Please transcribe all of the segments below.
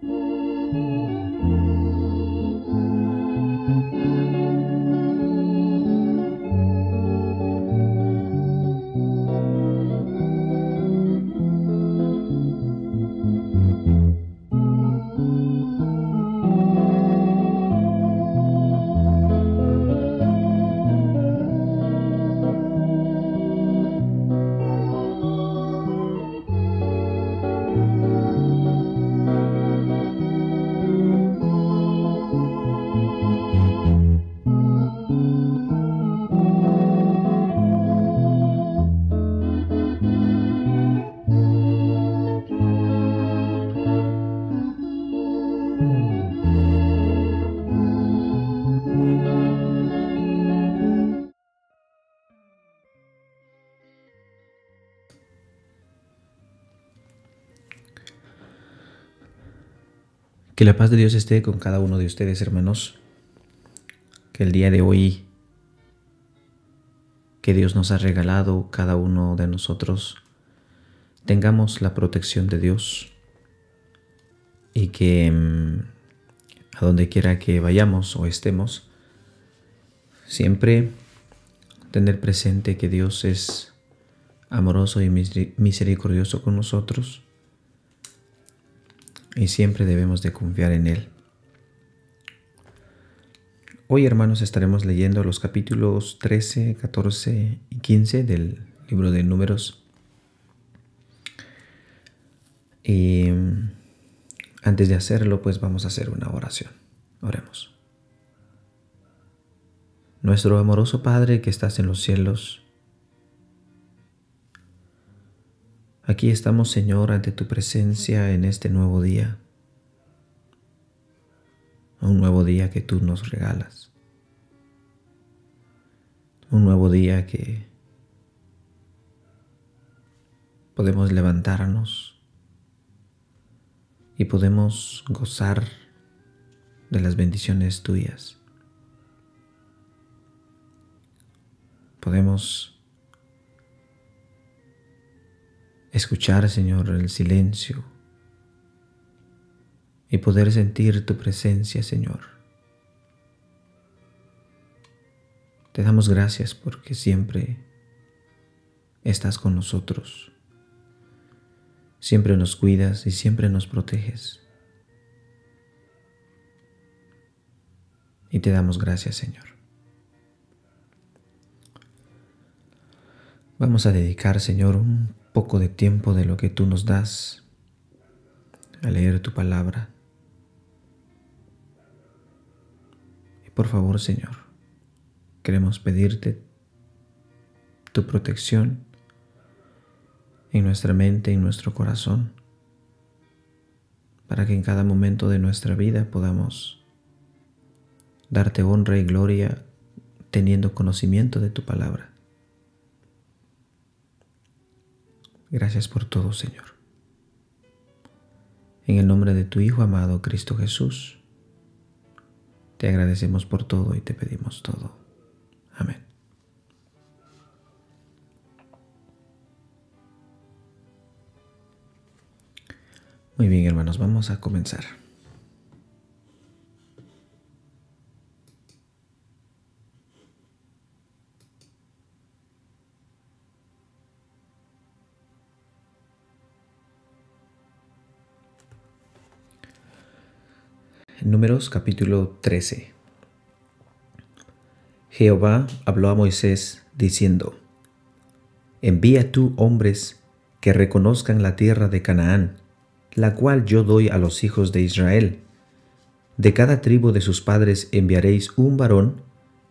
不。Que la paz de Dios esté con cada uno de ustedes, hermanos. Que el día de hoy que Dios nos ha regalado, cada uno de nosotros, tengamos la protección de Dios y que mm, a donde quiera que vayamos o estemos, siempre tener presente que Dios es amoroso y misericordioso con nosotros y siempre debemos de confiar en Él. Hoy hermanos estaremos leyendo los capítulos 13, 14 y 15 del libro de números. Y antes de hacerlo pues vamos a hacer una oración. Oremos. Nuestro amoroso Padre que estás en los cielos, Aquí estamos, Señor, ante tu presencia en este nuevo día. Un nuevo día que tú nos regalas. Un nuevo día que podemos levantarnos y podemos gozar de las bendiciones tuyas. Podemos escuchar, Señor, el silencio y poder sentir tu presencia, Señor. Te damos gracias porque siempre estás con nosotros. Siempre nos cuidas y siempre nos proteges. Y te damos gracias, Señor. Vamos a dedicar, Señor, un poco de tiempo de lo que tú nos das a leer tu palabra. Y por favor, Señor, queremos pedirte tu protección en nuestra mente y en nuestro corazón, para que en cada momento de nuestra vida podamos darte honra y gloria teniendo conocimiento de tu palabra. Gracias por todo, Señor. En el nombre de tu Hijo amado, Cristo Jesús, te agradecemos por todo y te pedimos todo. Amén. Muy bien, hermanos, vamos a comenzar. Números capítulo 13. Jehová habló a Moisés diciendo, Envía tú hombres que reconozcan la tierra de Canaán, la cual yo doy a los hijos de Israel. De cada tribu de sus padres enviaréis un varón,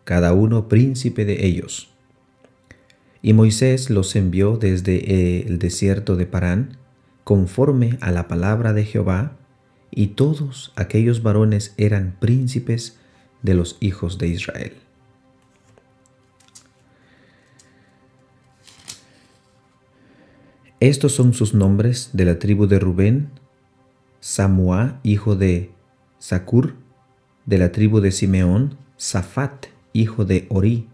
cada uno príncipe de ellos. Y Moisés los envió desde el desierto de Parán, conforme a la palabra de Jehová, y todos aquellos varones eran príncipes de los hijos de Israel. Estos son sus nombres de la tribu de Rubén, Samua, hijo de Sacur, de la tribu de Simeón, Safat, hijo de Ori,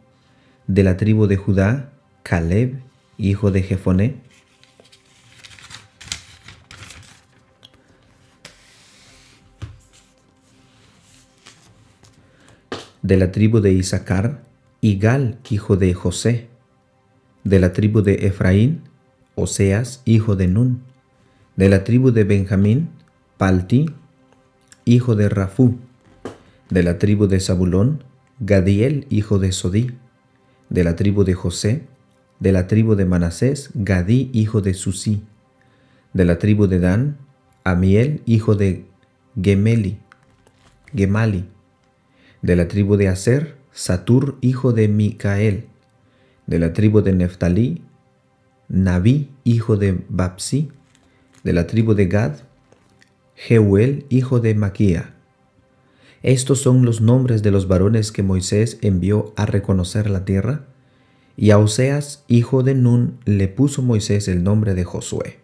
de la tribu de Judá, Caleb, hijo de Jefoné, De la tribu de Isaacar, Igal, hijo de José. De la tribu de Efraín, Oseas, hijo de Nun. De la tribu de Benjamín, Palti, hijo de Rafú. De la tribu de Zabulón, Gadiel, hijo de Sodí. De la tribu de José, de la tribu de Manasés, Gadí, hijo de Susí. De la tribu de Dan, Amiel, hijo de Gemeli, Gemali. De la tribu de Aser, Satur, hijo de Micael. De la tribu de Neftalí, Nabí, hijo de Babsi. De la tribu de Gad, Jeuel, hijo de Maquía. Estos son los nombres de los varones que Moisés envió a reconocer la tierra y a Oseas, hijo de Nun, le puso Moisés el nombre de Josué.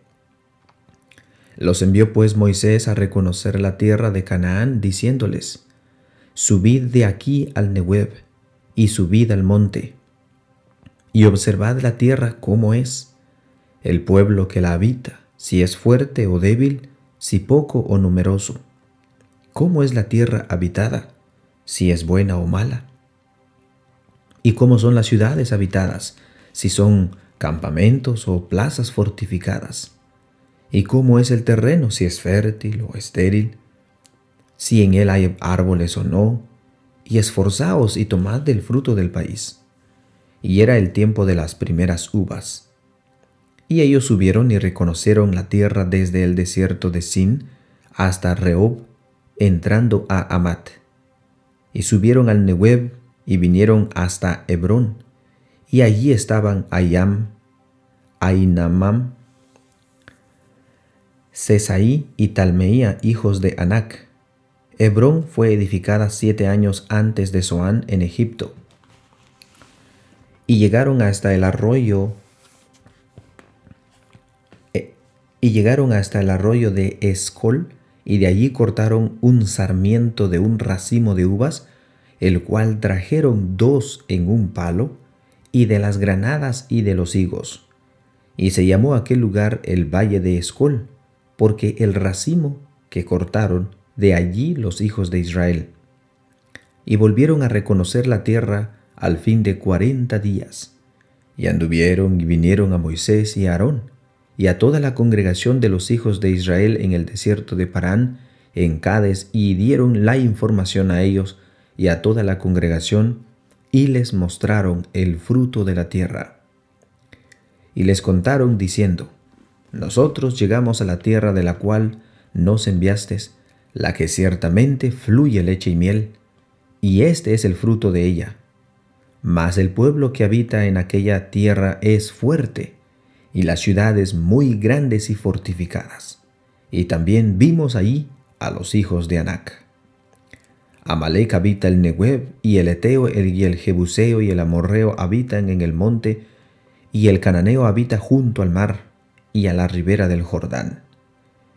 Los envió pues Moisés a reconocer la tierra de Canaán, diciéndoles, Subid de aquí al Nehueb, y subid al monte, y observad la tierra cómo es, el pueblo que la habita, si es fuerte o débil, si poco o numeroso. ¿Cómo es la tierra habitada, si es buena o mala? y cómo son las ciudades habitadas, si son campamentos o plazas fortificadas, y cómo es el terreno, si es fértil o estéril, si en él hay árboles o no, y esforzaos y tomad del fruto del país. Y era el tiempo de las primeras uvas. Y ellos subieron y reconocieron la tierra desde el desierto de Sin hasta Rehob, entrando a Amat. Y subieron al Nehueb y vinieron hasta Hebrón, y allí estaban Ayam, Ainamam, Cesaí y Talmeía, hijos de Anac. Hebrón fue edificada siete años antes de Zoán en Egipto. Y llegaron hasta el arroyo eh, y llegaron hasta el arroyo de Escol, y de allí cortaron un sarmiento de un racimo de uvas el cual trajeron dos en un palo, y de las granadas y de los higos. Y se llamó aquel lugar el valle de Escol, porque el racimo que cortaron de allí los hijos de Israel. Y volvieron a reconocer la tierra al fin de cuarenta días. Y anduvieron y vinieron a Moisés y a Aarón, y a toda la congregación de los hijos de Israel en el desierto de Parán, en Cades, y dieron la información a ellos y a toda la congregación, y les mostraron el fruto de la tierra. Y les contaron diciendo, Nosotros llegamos a la tierra de la cual nos enviaste, la que ciertamente fluye leche y miel, y este es el fruto de ella. Mas el pueblo que habita en aquella tierra es fuerte, y las ciudades muy grandes y fortificadas. Y también vimos allí a los hijos de Anac. Amalek habita el Nehueb, y el Eteo y el Jebuseo y el Amorreo habitan en el monte, y el Cananeo habita junto al mar y a la ribera del Jordán.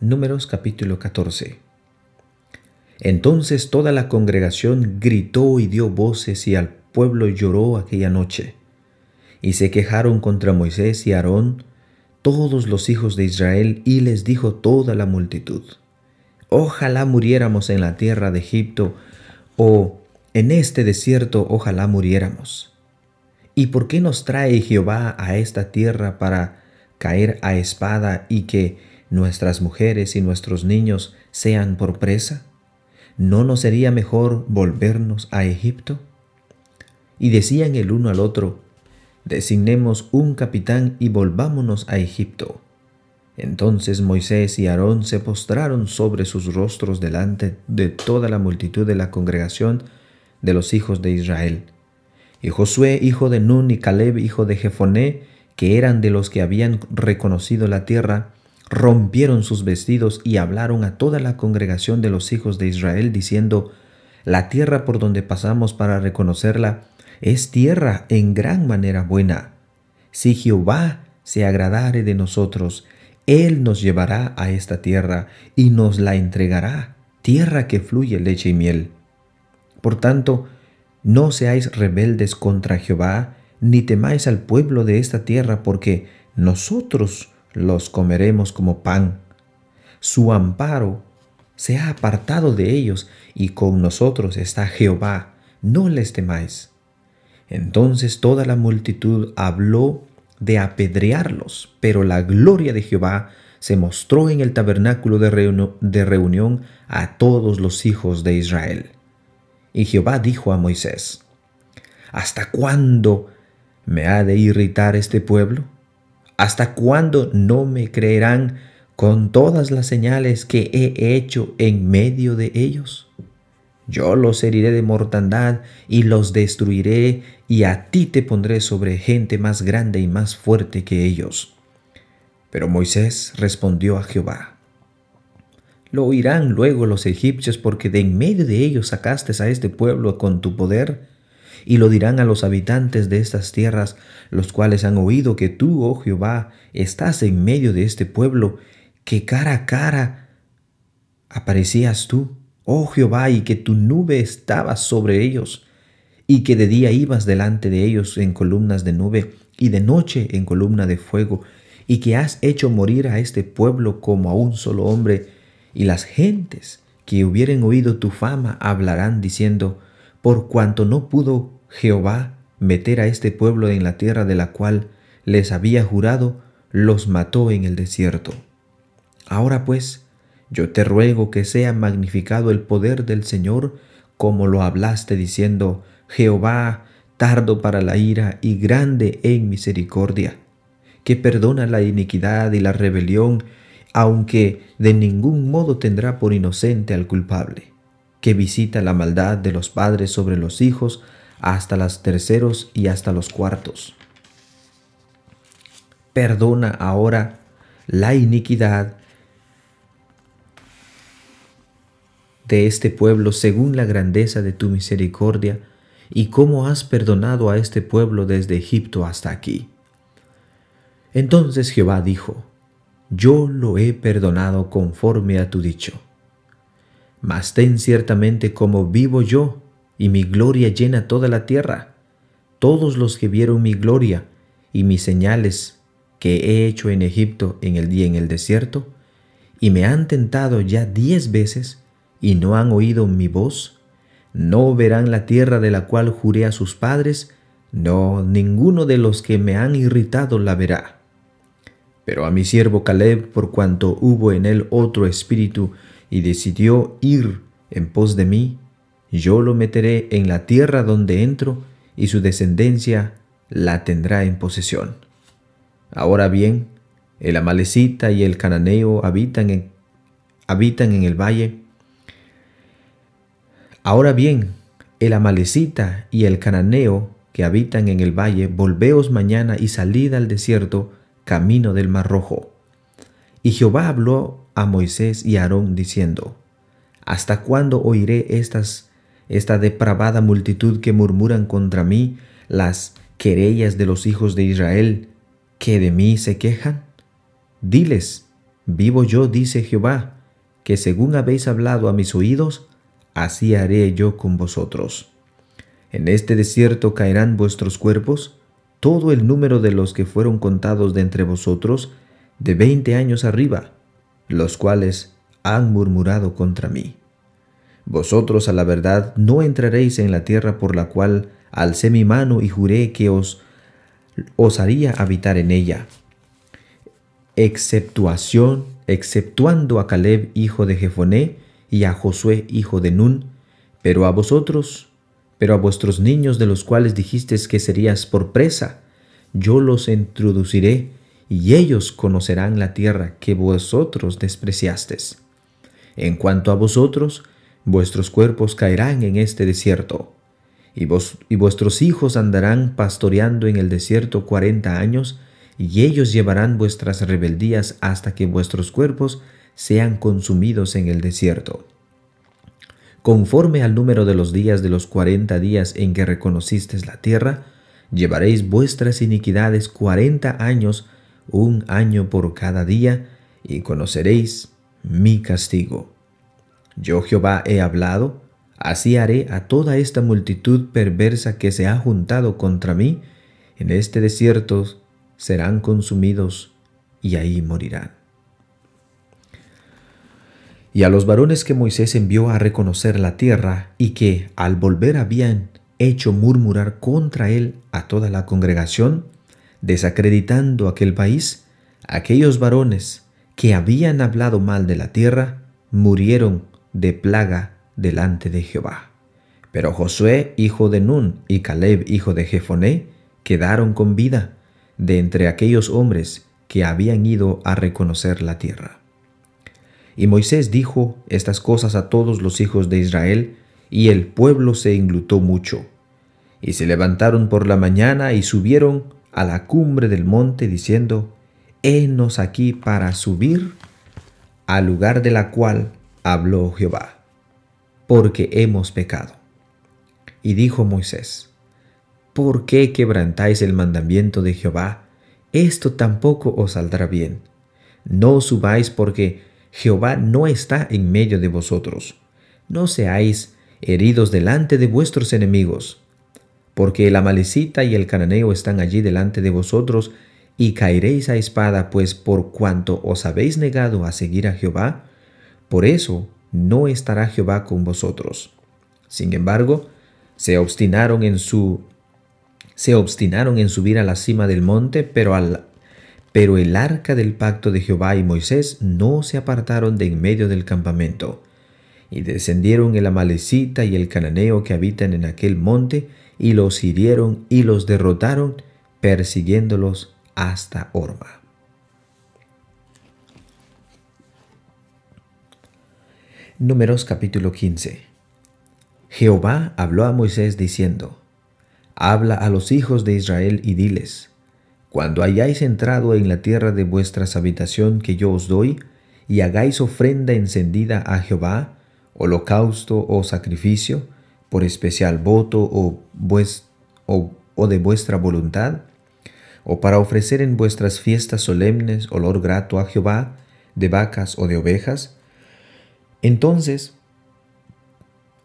Números capítulo 14 Entonces toda la congregación gritó y dio voces y al pueblo lloró aquella noche. Y se quejaron contra Moisés y Aarón todos los hijos de Israel y les dijo toda la multitud, Ojalá muriéramos en la tierra de Egipto o en este desierto ojalá muriéramos. ¿Y por qué nos trae Jehová a esta tierra para caer a espada y que nuestras mujeres y nuestros niños sean por presa? ¿No nos sería mejor volvernos a Egipto? Y decían el uno al otro, designemos un capitán y volvámonos a Egipto. Entonces Moisés y Aarón se postraron sobre sus rostros delante de toda la multitud de la congregación de los hijos de Israel. Y Josué, hijo de Nun, y Caleb, hijo de Jefoné, que eran de los que habían reconocido la tierra, rompieron sus vestidos y hablaron a toda la congregación de los hijos de Israel, diciendo, La tierra por donde pasamos para reconocerla es tierra en gran manera buena. Si Jehová se agradare de nosotros, Él nos llevará a esta tierra y nos la entregará, tierra que fluye leche y miel. Por tanto, no seáis rebeldes contra Jehová, ni temáis al pueblo de esta tierra, porque nosotros los comeremos como pan. Su amparo se ha apartado de ellos, y con nosotros está Jehová, no les temáis. Entonces toda la multitud habló de apedrearlos, pero la gloria de Jehová se mostró en el tabernáculo de, reunión a todos los hijos de Israel. Y Jehová dijo a Moisés, ¿Hasta cuándo me ha de irritar este pueblo? ¿Hasta cuándo no me creerán con todas las señales que he hecho en medio de ellos? Yo los heriré de mortandad y los destruiré, y a ti te pondré sobre gente más grande y más fuerte que ellos. Pero Moisés respondió a Jehová, Lo oirán luego los egipcios porque de en medio de ellos sacaste a este pueblo con tu poder y lo dirán a los habitantes de estas tierras, los cuales han oído que tú, oh Jehová, estás en medio de este pueblo, que cara a cara aparecías tú, oh Jehová, y que tu nube estaba sobre ellos, y que de día ibas delante de ellos en columnas de nube, y de noche en columna de fuego, y que has hecho morir a este pueblo como a un solo hombre, y las gentes que hubieren oído tu fama hablarán diciendo, por cuanto no pudo Jehová meter a este pueblo en la tierra de la cual les había jurado, los mató en el desierto. Ahora pues, yo te ruego que sea magnificado el poder del Señor, como lo hablaste diciendo, Jehová, tardo para la ira y grande en misericordia, que perdona la iniquidad y la rebelión, aunque de ningún modo tendrá por inocente al culpable, que visita la maldad de los padres sobre los hijos, hasta los terceros y hasta los cuartos. Perdona ahora la iniquidad de este pueblo según la grandeza de tu misericordia y cómo has perdonado a este pueblo desde Egipto hasta aquí. Entonces Jehová dijo, Yo lo he perdonado conforme a tu dicho. Mas ten ciertamente como vivo yo, y mi gloria llena toda la tierra. Todos los que vieron mi gloria y mis señales que he hecho en Egipto en el día en el desierto, y me han tentado ya diez veces y no han oído mi voz, no verán la tierra de la cual juré a sus padres, no, ninguno de los que me han irritado la verá. Pero a mi siervo Caleb, por cuanto hubo en él otro espíritu y decidió ir en pos de mí, yo lo meteré en la tierra donde entro, y su descendencia la tendrá en posesión. Ahora bien, el amalecita y el cananeo habitan en, habitan en el valle. Ahora bien, el amalecita y el cananeo que habitan en el valle, volveos mañana y salid al desierto, camino del mar rojo. Y Jehová habló a Moisés y Aarón diciendo, ¿Hasta cuándo oiré esta depravada multitud que murmuran contra mí, las querellas de los hijos de Israel, que de mí se quejan? Diles, vivo yo, dice Jehová, que según habéis hablado a mis oídos, así haré yo con vosotros. En este desierto caerán vuestros cuerpos, todo el número de los que fueron contados de entre vosotros, de veinte años arriba, los cuales han murmurado contra mí. Vosotros a la verdad no entraréis en la tierra por la cual alcé mi mano y juré que os, os haría habitar en ella. Exceptuación, exceptuando a Caleb hijo de Jefoné y a Josué hijo de Nun, pero a vosotros, pero a vuestros niños de los cuales dijisteis que serías por presa, yo los introduciré, y ellos conocerán la tierra que vosotros despreciasteis. En cuanto a vosotros, vuestros cuerpos caerán en este desierto, y, vos, y vuestros hijos andarán pastoreando en el desierto cuarenta años, y ellos llevarán vuestras rebeldías hasta que vuestros cuerpos sean consumidos en el desierto. Conforme al número de los días de los cuarenta días en que reconocisteis la tierra, llevaréis vuestras iniquidades cuarenta años, un año por cada día, y conoceréis mi castigo. Yo Jehová he hablado, así haré a toda esta multitud perversa que se ha juntado contra mí, en este desierto serán consumidos y ahí morirán. Y a los varones que Moisés envió a reconocer la tierra y que al volver habían hecho murmurar contra él a toda la congregación, desacreditando aquel país, aquellos varones que habían hablado mal de la tierra, murieron de plaga delante de Jehová. Pero Josué, hijo de Nun, y Caleb, hijo de Jefoné, quedaron con vida de entre aquellos hombres que habían ido a reconocer la tierra. Y Moisés dijo estas cosas a todos los hijos de Israel, y el pueblo se englutó mucho. Y se levantaron por la mañana y subieron a la cumbre del monte, diciendo, Henos aquí para subir al lugar de la cual habló Jehová, porque hemos pecado. Y dijo Moisés, ¿por qué quebrantáis el mandamiento de Jehová? Esto tampoco os saldrá bien. No subáis porque Jehová no está en medio de vosotros. No seáis heridos delante de vuestros enemigos, porque el amalecita y el cananeo están allí delante de vosotros, y caeréis a espada, pues por cuanto os habéis negado a seguir a Jehová, por eso no estará Jehová con vosotros. Sin embargo, se obstinaron en su se obstinaron en subir a la cima del monte, pero al pero el arca del pacto de Jehová y Moisés no se apartaron de en medio del campamento. Y descendieron el amalecita y el cananeo que habitan en aquel monte, y los hirieron y los derrotaron, persiguiéndolos hasta Orma. Números capítulo 15 Jehová habló a Moisés diciendo, Habla a los hijos de Israel y diles, Cuando hayáis entrado en la tierra de vuestra habitación que yo os doy, y hagáis ofrenda encendida a Jehová, holocausto o sacrificio, por especial voto o, de vuestra voluntad, o para ofrecer en vuestras fiestas solemnes olor grato a Jehová, de vacas o de ovejas, entonces,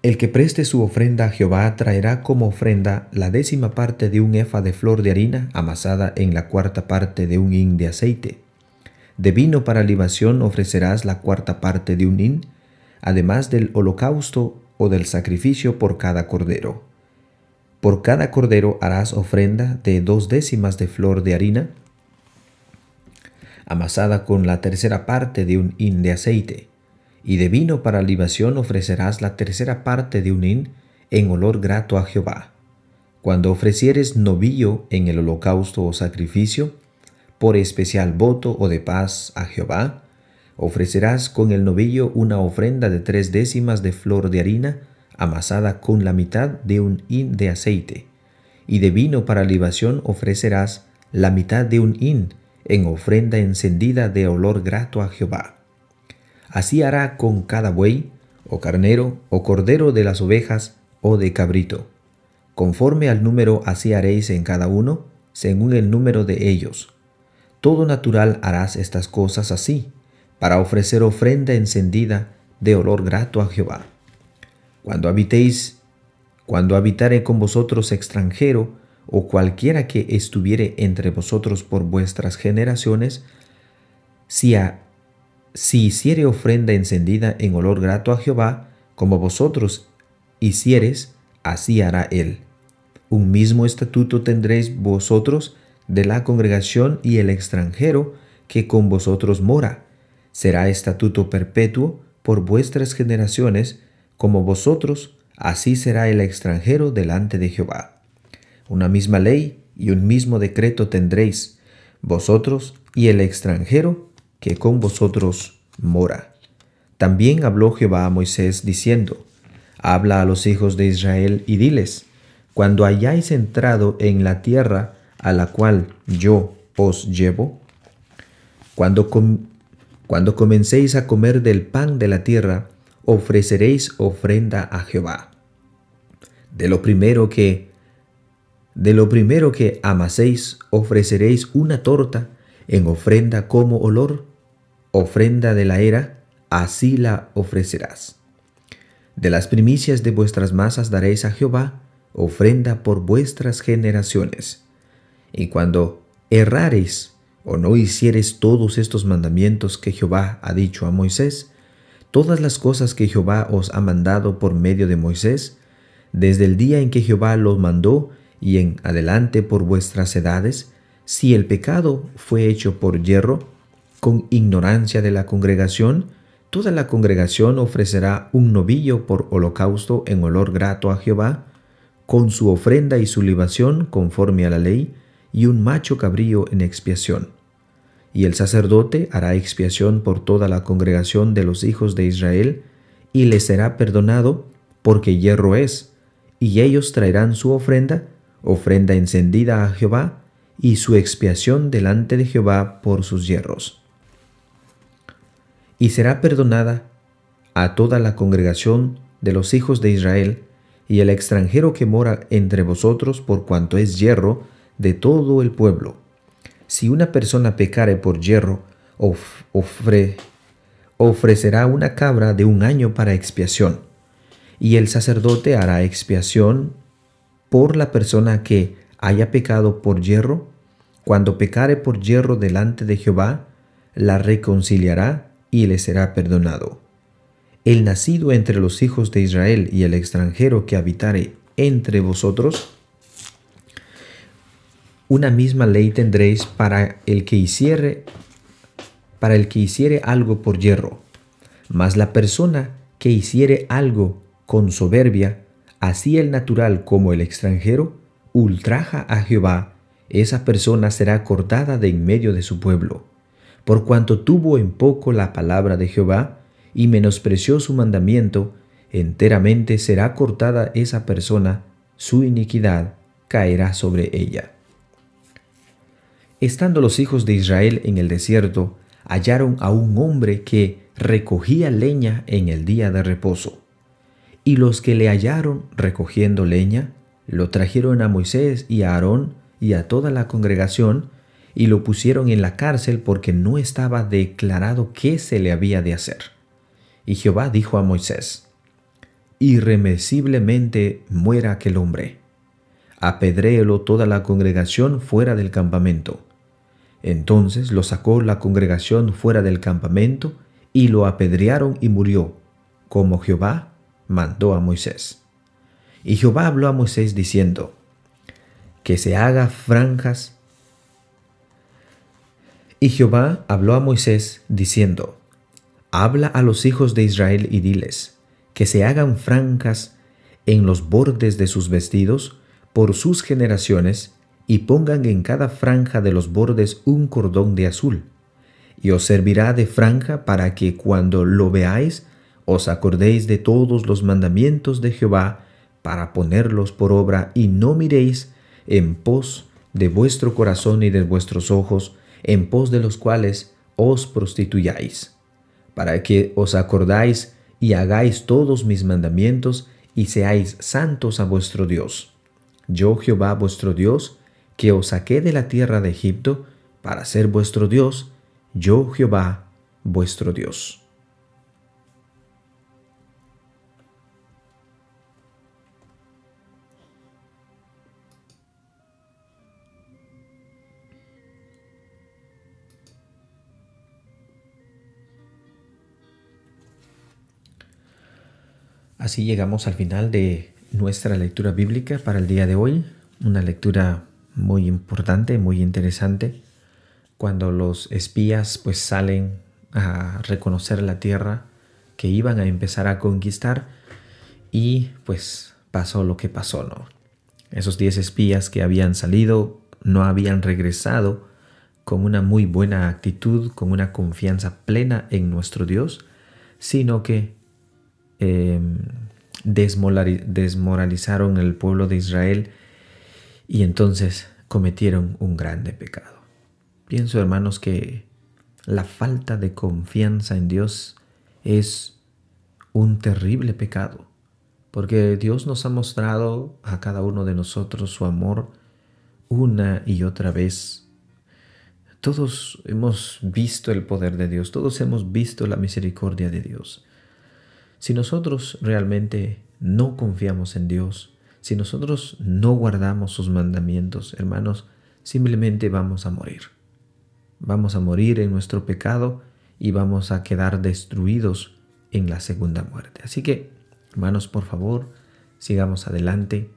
el que preste su ofrenda a Jehová traerá como ofrenda la décima parte de un efa de flor de harina amasada en la cuarta parte de un hin de aceite. De vino para libación ofrecerás la cuarta parte de un hin, además del holocausto del sacrificio por cada cordero. Por cada cordero harás ofrenda de dos décimas de flor de harina, amasada con la tercera parte de un hin de aceite y de vino para libación ofrecerás la tercera parte de un hin en olor grato a Jehová. Cuando ofrecieres novillo en el holocausto o sacrificio, por especial voto o de paz a Jehová, ofrecerás con el novillo una ofrenda de tres décimas de flor de harina amasada con la mitad de un hin de aceite, y de vino para libación ofrecerás la mitad de un hin en ofrenda encendida de olor grato a Jehová. Así hará con cada buey, o carnero, o cordero de las ovejas, o de cabrito. Conforme al número así haréis en cada uno, según el número de ellos. Todo natural harás estas cosas así, para ofrecer ofrenda encendida de olor grato a Jehová. Cuando habitéis, cuando habitare con vosotros extranjero, o cualquiera que estuviere entre vosotros por vuestras generaciones, si a si hiciere ofrenda encendida en olor grato a Jehová, como vosotros hicieres, así hará él. Un mismo estatuto tendréis vosotros de la congregación y el extranjero que con vosotros mora. Será estatuto perpetuo por vuestras generaciones, como vosotros, así será el extranjero delante de Jehová. Una misma ley y un mismo decreto tendréis, vosotros y el extranjero que con vosotros mora. También habló Jehová a Moisés diciendo, Habla a los hijos de Israel y diles, Cuando hayáis entrado en la tierra a la cual yo os llevo, cuando, cuando comencéis a comer del pan de la tierra, ofreceréis ofrenda a Jehová. De lo primero que de lo primero que amaséis ofreceréis una torta en ofrenda como olor, ofrenda de la era, así la ofrecerás. De las primicias de vuestras masas daréis a Jehová ofrenda por vuestras generaciones. Y cuando errareis o no hiciereis todos estos mandamientos que Jehová ha dicho a Moisés, todas las cosas que Jehová os ha mandado por medio de Moisés, desde el día en que Jehová los mandó y en adelante por vuestras edades, si el pecado fue hecho por hierro, con ignorancia de la congregación, toda la congregación ofrecerá un novillo por holocausto en olor grato a Jehová, con su ofrenda y su libación conforme a la ley, y un macho cabrío en expiación. Y el sacerdote hará expiación por toda la congregación de los hijos de Israel, y le será perdonado, porque hierro es, y ellos traerán su ofrenda, ofrenda encendida a Jehová, y su expiación delante de Jehová por sus hierros. Y será perdonada a toda la congregación de los hijos de Israel, y el extranjero que mora entre vosotros por cuanto es hierro de todo el pueblo. Si una persona pecare por hierro, ofrecerá una cabra de un año para expiación, y el sacerdote hará expiación por la persona que haya pecado por hierro, cuando pecare por hierro delante de Jehová, la reconciliará y le será perdonado. El nacido entre los hijos de Israel y el extranjero que habitare entre vosotros, una misma ley tendréis para el que hiciere para el que hiciere algo por hierro. Mas la persona que hiciere algo con soberbia así el natural como el extranjero, ultraja a Jehová, esa persona será cortada de en medio de su pueblo. Por cuanto tuvo en poco la palabra de Jehová y menospreció su mandamiento, enteramente será cortada esa persona, su iniquidad caerá sobre ella. Estando los hijos de Israel en el desierto, hallaron a un hombre que recogía leña en el día de reposo. Y los que le hallaron recogiendo leña, lo trajeron a Moisés y a Aarón y a toda la congregación, y lo pusieron en la cárcel porque no estaba declarado qué se le había de hacer. Y Jehová dijo a Moisés, Irremesiblemente muera aquel hombre. Apedréelo toda la congregación fuera del campamento. Entonces lo sacó la congregación fuera del campamento, y lo apedrearon y murió, como Jehová mandó a Moisés. Y Jehová habló a Moisés diciendo, que se haga franjas. Y Jehová habló a Moisés diciendo, habla a los hijos de Israel y diles, que se hagan franjas en los bordes de sus vestidos por sus generaciones, y pongan en cada franja de los bordes un cordón de azul, y os servirá de franja para que cuando lo veáis os acordéis de todos los mandamientos de Jehová para ponerlos por obra y no miréis en pos de vuestro corazón y de vuestros ojos, en pos de los cuales os prostituyáis, para que os acordáis y hagáis todos mis mandamientos y seáis santos a vuestro Dios. Yo Jehová vuestro Dios, que os saqué de la tierra de Egipto para ser vuestro Dios, yo Jehová vuestro Dios. Así llegamos al final de nuestra lectura bíblica para el día de hoy. Una lectura muy importante, muy interesante. Cuando los espías pues salen a reconocer la tierra que iban a empezar a conquistar y pues pasó lo que pasó, ¿no? Esos diez espías que habían salido no habían regresado con una muy buena actitud, con una confianza plena en nuestro Dios, sino que em, desmoralizaron el pueblo de Israel y entonces cometieron un grande pecado. Pienso, hermanos, que la falta de confianza en Dios es un terrible pecado, porque Dios nos ha mostrado a cada uno de nosotros su amor una y otra vez. Todos hemos visto el poder de Dios, todos hemos visto la misericordia de Dios. Si nosotros realmente no confiamos en Dios, si nosotros no guardamos sus mandamientos, hermanos, simplemente vamos a morir. Vamos a morir en nuestro pecado y vamos a quedar destruidos en la segunda muerte. Así que, hermanos, por favor, sigamos adelante,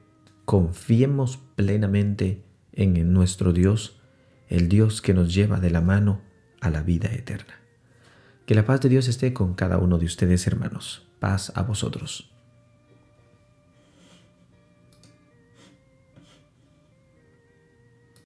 confiemos plenamente en nuestro Dios, el Dios que nos lleva de la mano a la vida eterna. Que la paz de Dios esté con cada uno de ustedes, hermanos. Paz a vosotros.